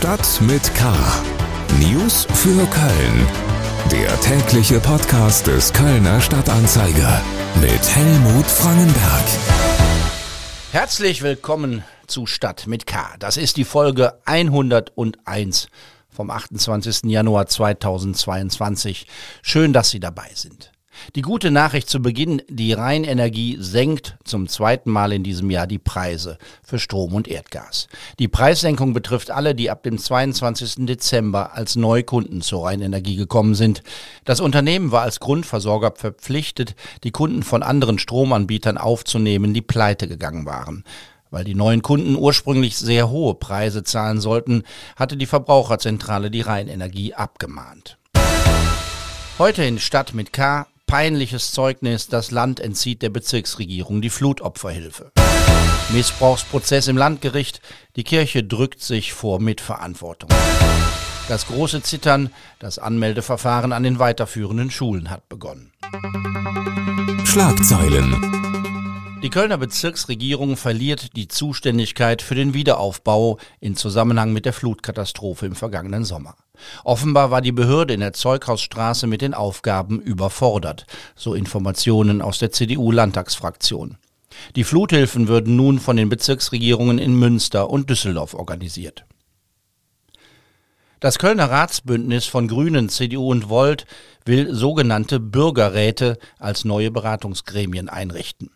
Stadt mit K. News für Köln. Der tägliche Podcast des Kölner Stadtanzeiger mit Helmut Frangenberg. Herzlich willkommen zu Stadt mit K. Das ist die Folge 101 vom 28. Januar 2022. Schön, dass Sie dabei sind. Die gute Nachricht zu Beginn, die Rheinenergie senkt zum zweiten Mal in diesem Jahr die Preise für Strom und Erdgas. Die Preissenkung betrifft alle, die ab dem 22. Dezember als Neukunden zur Rheinenergie gekommen sind. Das Unternehmen war als Grundversorger verpflichtet, die Kunden von anderen Stromanbietern aufzunehmen, die pleite gegangen waren. Weil die neuen Kunden ursprünglich sehr hohe Preise zahlen sollten, hatte die Verbraucherzentrale die Rheinenergie abgemahnt. Heute in Stadt mit K peinliches Zeugnis, das Land entzieht der Bezirksregierung die Flutopferhilfe. Missbrauchsprozess im Landgericht, die Kirche drückt sich vor Mitverantwortung. Das große Zittern, das Anmeldeverfahren an den weiterführenden Schulen hat begonnen. Schlagzeilen. Die Kölner Bezirksregierung verliert die Zuständigkeit für den Wiederaufbau in Zusammenhang mit der Flutkatastrophe im vergangenen Sommer. Offenbar war die Behörde in der Zeughausstraße mit den Aufgaben überfordert, so Informationen aus der CDU-Landtagsfraktion. Die Fluthilfen würden nun von den Bezirksregierungen in Münster und Düsseldorf organisiert. Das Kölner Ratsbündnis von Grünen, CDU und Volt will sogenannte Bürgerräte als neue Beratungsgremien einrichten.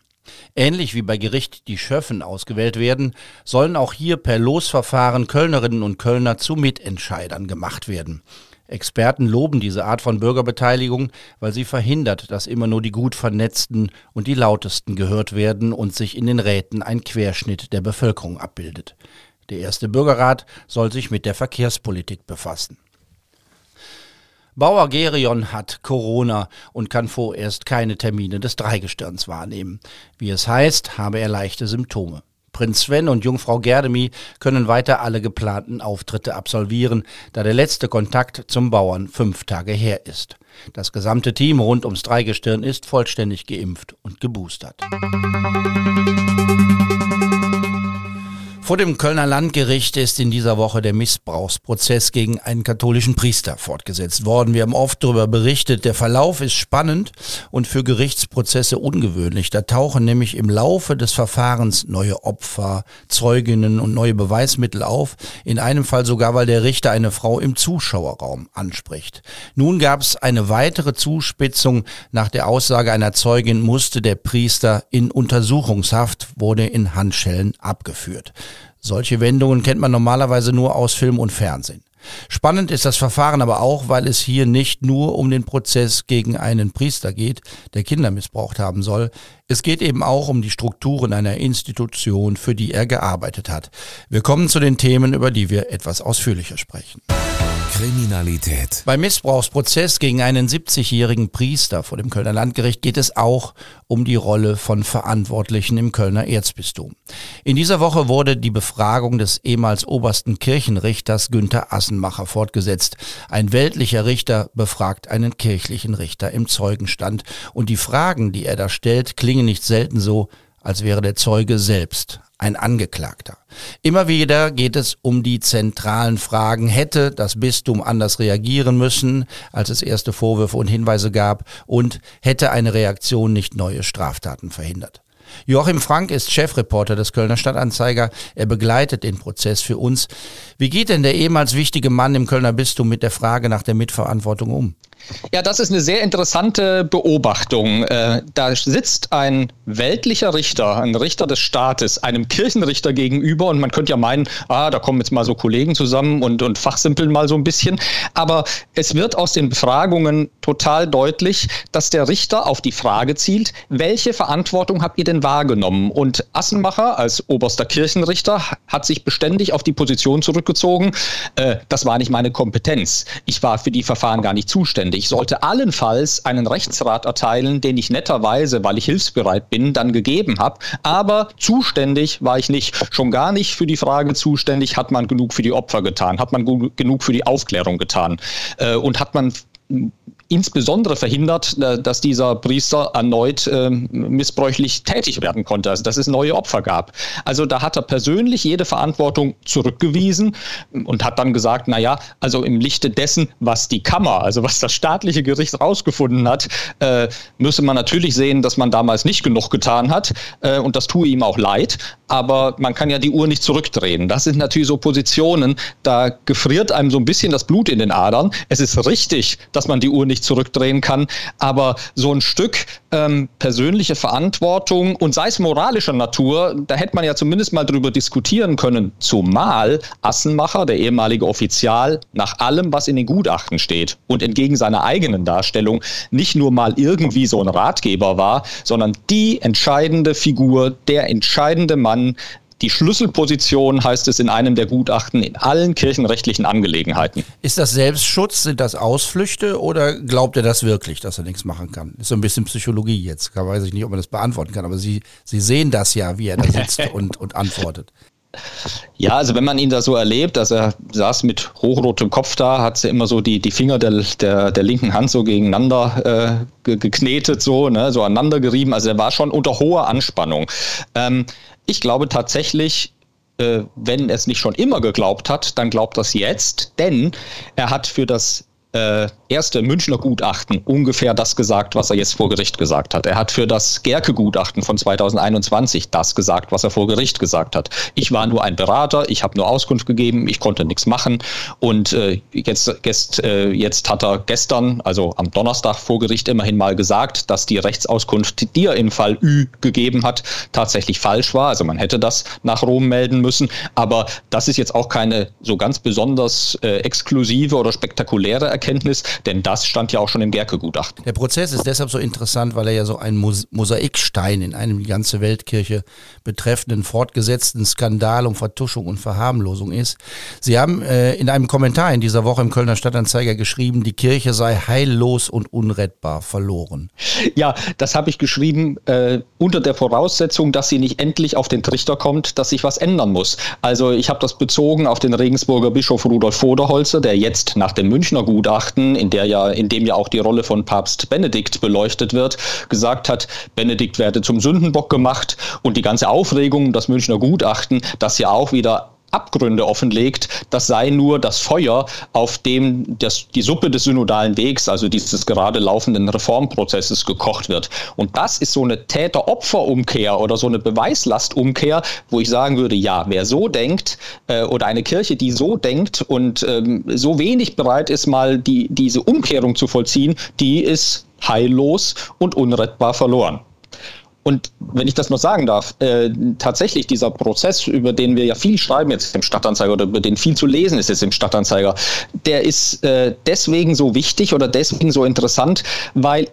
Ähnlich wie bei Gericht die Schöffen ausgewählt werden, sollen auch hier per Losverfahren Kölnerinnen und Kölner zu Mitentscheidern gemacht werden. Experten loben diese Art von Bürgerbeteiligung, weil sie verhindert, dass immer nur die gut vernetzten und die lautesten gehört werden und sich in den Räten ein Querschnitt der Bevölkerung abbildet. Der erste Bürgerrat soll sich mit der Verkehrspolitik befassen. Bauer Gerion hat Corona und kann vorerst keine Termine des Dreigestirns wahrnehmen. Wie es heißt, habe er leichte Symptome. Prinz Sven und Jungfrau Gerdemi können weiter alle geplanten Auftritte absolvieren, da der letzte Kontakt zum Bauern fünf Tage her ist. Das gesamte Team rund ums Dreigestirn ist vollständig geimpft und geboostert. Vor dem Kölner Landgericht ist in dieser Woche der Missbrauchsprozess gegen einen katholischen Priester fortgesetzt worden. Wir haben oft darüber berichtet. Der Verlauf ist spannend und für Gerichtsprozesse ungewöhnlich. Da tauchen nämlich im Laufe des Verfahrens neue Opfer, Zeuginnen und neue Beweismittel auf. In einem Fall sogar, weil der Richter eine Frau im Zuschauerraum anspricht. Nun gab es eine weitere Zuspitzung. Nach der Aussage einer Zeugin musste der Priester in Untersuchungshaft, wurde in Handschellen abgeführt. Solche Wendungen kennt man normalerweise nur aus Film und Fernsehen. Spannend ist das Verfahren aber auch, weil es hier nicht nur um den Prozess gegen einen Priester geht, der Kinder missbraucht haben soll. Es geht eben auch um die Strukturen einer Institution, für die er gearbeitet hat. Wir kommen zu den Themen, über die wir etwas ausführlicher sprechen. Kriminalität. Beim Missbrauchsprozess gegen einen 70-jährigen Priester vor dem Kölner Landgericht geht es auch um die Rolle von Verantwortlichen im Kölner Erzbistum. In dieser Woche wurde die Befragung des ehemals obersten Kirchenrichters Günther Assenmacher fortgesetzt. Ein weltlicher Richter befragt einen kirchlichen Richter im Zeugenstand. Und die Fragen, die er da stellt, klingen nicht selten so, als wäre der Zeuge selbst ein Angeklagter. Immer wieder geht es um die zentralen Fragen. Hätte das Bistum anders reagieren müssen, als es erste Vorwürfe und Hinweise gab? Und hätte eine Reaktion nicht neue Straftaten verhindert? Joachim Frank ist Chefreporter des Kölner Stadtanzeiger. Er begleitet den Prozess für uns. Wie geht denn der ehemals wichtige Mann im Kölner Bistum mit der Frage nach der Mitverantwortung um? Ja, das ist eine sehr interessante Beobachtung. Äh, da sitzt ein weltlicher Richter, ein Richter des Staates, einem Kirchenrichter gegenüber und man könnte ja meinen, ah, da kommen jetzt mal so Kollegen zusammen und, und fachsimpeln mal so ein bisschen. Aber es wird aus den Befragungen total deutlich, dass der Richter auf die Frage zielt, welche Verantwortung habt ihr denn wahrgenommen? Und Assenmacher als oberster Kirchenrichter hat sich beständig auf die Position zurückgezogen, äh, das war nicht meine Kompetenz. Ich war für die Verfahren gar nicht zuständig. Ich sollte allenfalls einen Rechtsrat erteilen, den ich netterweise, weil ich hilfsbereit bin, dann gegeben habe. Aber zuständig war ich nicht. Schon gar nicht für die Frage zuständig, hat man genug für die Opfer getan, hat man genug für die Aufklärung getan äh, und hat man insbesondere verhindert, äh, dass dieser Priester erneut äh, missbräuchlich tätig werden konnte, also dass es neue Opfer gab. Also da hat er persönlich jede Verantwortung zurückgewiesen und hat dann gesagt, na ja, also im Lichte dessen, was die Kammer, also was das staatliche Gericht rausgefunden hat, äh, müsse man natürlich sehen, dass man damals nicht genug getan hat äh, und das tue ihm auch leid, aber man kann ja die Uhr nicht zurückdrehen. Das sind natürlich so Positionen, da gefriert einem so ein bisschen das Blut in den Adern. Es ist richtig, dass man die Uhr nicht zurückdrehen kann, aber so ein Stück ähm, persönliche Verantwortung und sei es moralischer Natur, da hätte man ja zumindest mal drüber diskutieren können, zumal Assenmacher, der ehemalige Offizial, nach allem, was in den Gutachten steht und entgegen seiner eigenen Darstellung nicht nur mal irgendwie so ein Ratgeber war, sondern die entscheidende Figur, der entscheidende Mann, die Schlüsselposition heißt es in einem der Gutachten in allen kirchenrechtlichen Angelegenheiten. Ist das Selbstschutz, sind das Ausflüchte oder glaubt er das wirklich, dass er nichts machen kann? Ist so ein bisschen Psychologie jetzt. Da weiß ich nicht, ob man das beantworten kann, aber Sie, Sie sehen das ja, wie er da sitzt und, und antwortet. Ja, also wenn man ihn da so erlebt, dass er saß mit hochrotem Kopf da, hat sie immer so die, die Finger der, der, der linken Hand so gegeneinander äh, geknetet, so, ne, so aneinander gerieben. Also er war schon unter hoher Anspannung. Ähm, ich glaube tatsächlich, äh, wenn er es nicht schon immer geglaubt hat, dann glaubt das jetzt, denn er hat für das äh, erste Münchner Gutachten ungefähr das gesagt, was er jetzt vor Gericht gesagt hat. Er hat für das Gerke-Gutachten von 2021 das gesagt, was er vor Gericht gesagt hat. Ich war nur ein Berater, ich habe nur Auskunft gegeben, ich konnte nichts machen. Und äh, jetzt, jetzt, äh, jetzt hat er gestern, also am Donnerstag vor Gericht, immerhin mal gesagt, dass die Rechtsauskunft, die er im Fall Ü gegeben hat, tatsächlich falsch war. Also man hätte das nach Rom melden müssen. Aber das ist jetzt auch keine so ganz besonders äh, exklusive oder spektakuläre Erkenntnis Erkenntnis, denn das stand ja auch schon im Gerke-Gutachten. Der Prozess ist deshalb so interessant, weil er ja so ein Mosaikstein in einem die ganze Weltkirche betreffenden fortgesetzten Skandal um Vertuschung und Verharmlosung ist. Sie haben äh, in einem Kommentar in dieser Woche im Kölner Stadtanzeiger geschrieben, die Kirche sei heillos und unrettbar verloren. Ja, das habe ich geschrieben äh, unter der Voraussetzung, dass sie nicht endlich auf den Trichter kommt, dass sich was ändern muss. Also ich habe das bezogen auf den Regensburger Bischof Rudolf Voderholzer, der jetzt nach dem Münchner Gutachten Gutachten, in der ja, in dem ja auch die Rolle von Papst Benedikt beleuchtet wird, gesagt hat, Benedikt werde zum Sündenbock gemacht und die ganze Aufregung, das Münchner Gutachten, das ja auch wieder Abgründe offenlegt, das sei nur das Feuer, auf dem das, die Suppe des synodalen Wegs, also dieses gerade laufenden Reformprozesses, gekocht wird. Und das ist so eine Täter-Opfer-Umkehr oder so eine Beweislastumkehr, wo ich sagen würde, ja, wer so denkt äh, oder eine Kirche, die so denkt und ähm, so wenig bereit ist, mal die, diese Umkehrung zu vollziehen, die ist heillos und unrettbar verloren. Und wenn ich das noch sagen darf, äh, tatsächlich dieser Prozess, über den wir ja viel schreiben jetzt im Stadtanzeiger oder über den viel zu lesen ist jetzt im Stadtanzeiger, der ist äh, deswegen so wichtig oder deswegen so interessant, weil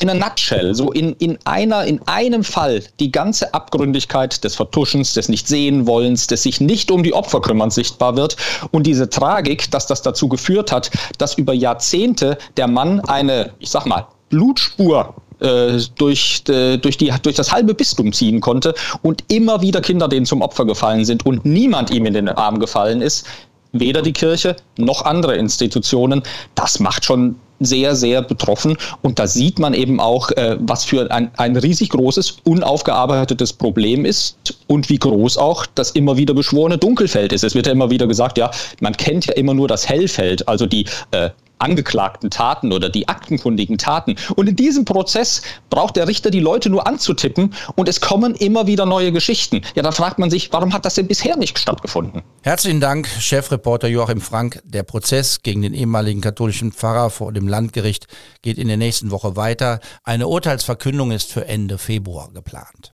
in a nutshell, so in, in einer, in einem Fall die ganze Abgründigkeit des Vertuschens, des Nicht-Sehen-Wollens, des sich nicht um die Opfer kümmern sichtbar wird und diese Tragik, dass das dazu geführt hat, dass über Jahrzehnte der Mann eine, ich sag mal, Blutspur äh, durch, äh, durch, die, durch das halbe Bistum ziehen konnte und immer wieder Kinder denen zum Opfer gefallen sind und niemand ihm in den Arm gefallen ist, weder die Kirche noch andere Institutionen. Das macht schon sehr, sehr betroffen. Und da sieht man eben auch, äh, was für ein, ein riesig großes, unaufgearbeitetes Problem ist und wie groß auch das immer wieder beschworene Dunkelfeld ist. Es wird ja immer wieder gesagt, ja, man kennt ja immer nur das Hellfeld, also die äh, angeklagten Taten oder die aktenkundigen Taten. Und in diesem Prozess braucht der Richter die Leute nur anzutippen und es kommen immer wieder neue Geschichten. Ja, da fragt man sich, warum hat das denn bisher nicht stattgefunden? Herzlichen Dank, Chefreporter Joachim Frank. Der Prozess gegen den ehemaligen katholischen Pfarrer vor dem Landgericht geht in der nächsten Woche weiter. Eine Urteilsverkündung ist für Ende Februar geplant.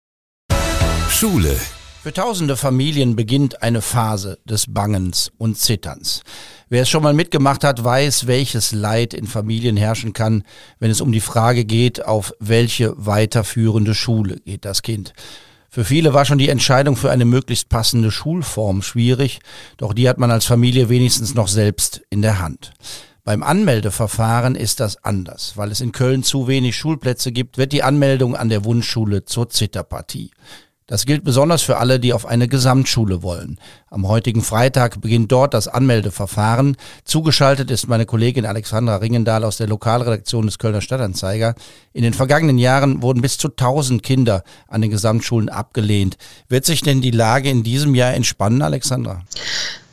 Schule. Für tausende Familien beginnt eine Phase des Bangens und Zitterns. Wer es schon mal mitgemacht hat, weiß, welches Leid in Familien herrschen kann, wenn es um die Frage geht, auf welche weiterführende Schule geht das Kind. Für viele war schon die Entscheidung für eine möglichst passende Schulform schwierig, doch die hat man als Familie wenigstens noch selbst in der Hand. Beim Anmeldeverfahren ist das anders. Weil es in Köln zu wenig Schulplätze gibt, wird die Anmeldung an der Wunschschule zur Zitterpartie. Das gilt besonders für alle, die auf eine Gesamtschule wollen. Am heutigen Freitag beginnt dort das Anmeldeverfahren. Zugeschaltet ist meine Kollegin Alexandra Ringendahl aus der Lokalredaktion des Kölner Stadtanzeiger. In den vergangenen Jahren wurden bis zu 1000 Kinder an den Gesamtschulen abgelehnt. Wird sich denn die Lage in diesem Jahr entspannen, Alexandra?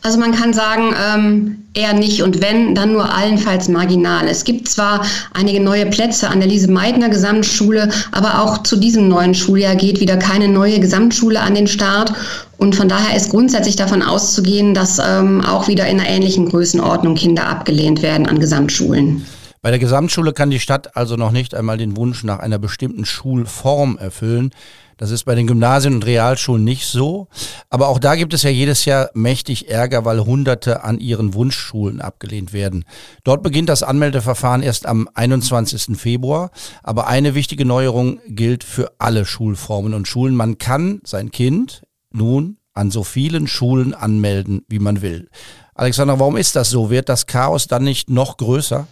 Also man kann sagen, ähm, eher nicht und wenn, dann nur allenfalls marginal. Es gibt zwar einige neue Plätze an der Lise-Meitner Gesamtschule, aber auch zu diesem neuen Schuljahr geht wieder keine neue Gesamtschule an den Start. Und von daher ist grundsätzlich davon auszugehen, dass ähm, auch wieder in einer ähnlichen Größenordnung Kinder abgelehnt werden an Gesamtschulen. Bei der Gesamtschule kann die Stadt also noch nicht einmal den Wunsch nach einer bestimmten Schulform erfüllen. Das ist bei den Gymnasien und Realschulen nicht so. Aber auch da gibt es ja jedes Jahr mächtig Ärger, weil Hunderte an ihren Wunschschulen abgelehnt werden. Dort beginnt das Anmeldeverfahren erst am 21. Februar. Aber eine wichtige Neuerung gilt für alle Schulformen und Schulen. Man kann sein Kind nun an so vielen Schulen anmelden, wie man will. Alexander, warum ist das so? Wird das Chaos dann nicht noch größer?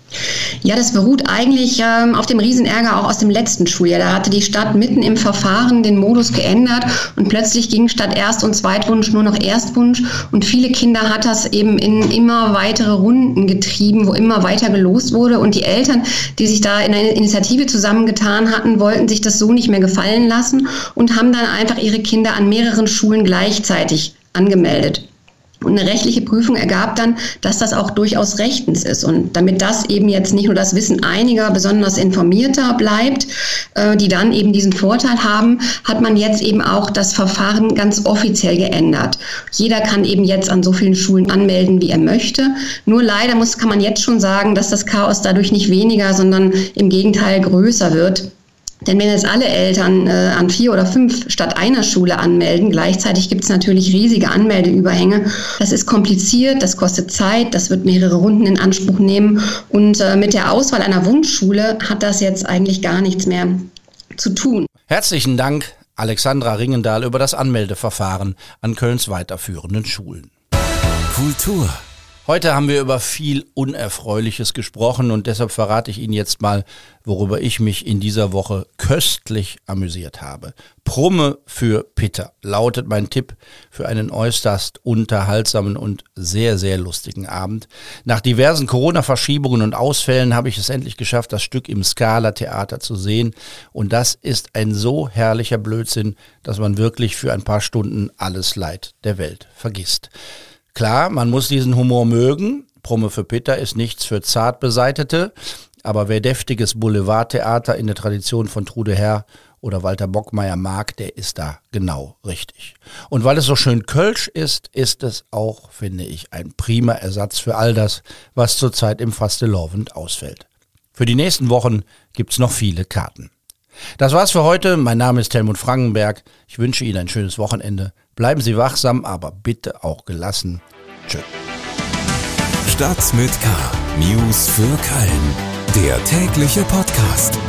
Ja, das beruht eigentlich ähm, auf dem Riesenärger auch aus dem letzten Schuljahr. Da hatte die Stadt mitten im Verfahren den Modus geändert und plötzlich ging statt Erst- und Zweitwunsch nur noch Erstwunsch. Und viele Kinder hat das eben in immer weitere Runden getrieben, wo immer weiter gelost wurde. Und die Eltern, die sich da in einer Initiative zusammengetan hatten, wollten sich das so nicht mehr gefallen lassen und haben dann einfach ihre Kinder an mehreren Schulen gleichzeitig angemeldet. Und eine rechtliche Prüfung ergab dann, dass das auch durchaus rechtens ist. Und damit das eben jetzt nicht nur das Wissen einiger besonders informierter bleibt, äh, die dann eben diesen Vorteil haben, hat man jetzt eben auch das Verfahren ganz offiziell geändert. Jeder kann eben jetzt an so vielen Schulen anmelden, wie er möchte. Nur leider muss, kann man jetzt schon sagen, dass das Chaos dadurch nicht weniger, sondern im Gegenteil größer wird. Denn wenn jetzt alle Eltern äh, an vier oder fünf statt einer Schule anmelden, gleichzeitig gibt es natürlich riesige Anmeldeüberhänge. Das ist kompliziert, das kostet Zeit, das wird mehrere Runden in Anspruch nehmen. Und äh, mit der Auswahl einer Wunschschule hat das jetzt eigentlich gar nichts mehr zu tun. Herzlichen Dank, Alexandra Ringendahl, über das Anmeldeverfahren an Kölns weiterführenden Schulen. Kultur Heute haben wir über viel Unerfreuliches gesprochen und deshalb verrate ich Ihnen jetzt mal, worüber ich mich in dieser Woche köstlich amüsiert habe. Prumme für Peter lautet mein Tipp für einen äußerst unterhaltsamen und sehr, sehr lustigen Abend. Nach diversen Corona-Verschiebungen und Ausfällen habe ich es endlich geschafft, das Stück im Scala-Theater zu sehen. Und das ist ein so herrlicher Blödsinn, dass man wirklich für ein paar Stunden alles Leid der Welt vergisst. Klar, man muss diesen Humor mögen. Promme für Peter ist nichts für zart beseitete. Aber wer deftiges Boulevardtheater in der Tradition von Trude Herr oder Walter Bockmeier mag, der ist da genau richtig. Und weil es so schön Kölsch ist, ist es auch, finde ich, ein prima Ersatz für all das, was zurzeit im Fastelovend ausfällt. Für die nächsten Wochen gibt's noch viele Karten. Das war's für heute. Mein Name ist Helmut Frankenberg. Ich wünsche Ihnen ein schönes Wochenende. Bleiben Sie wachsam, aber bitte auch gelassen. Tschö. Stadt mit K. News für Köln. Der tägliche Podcast.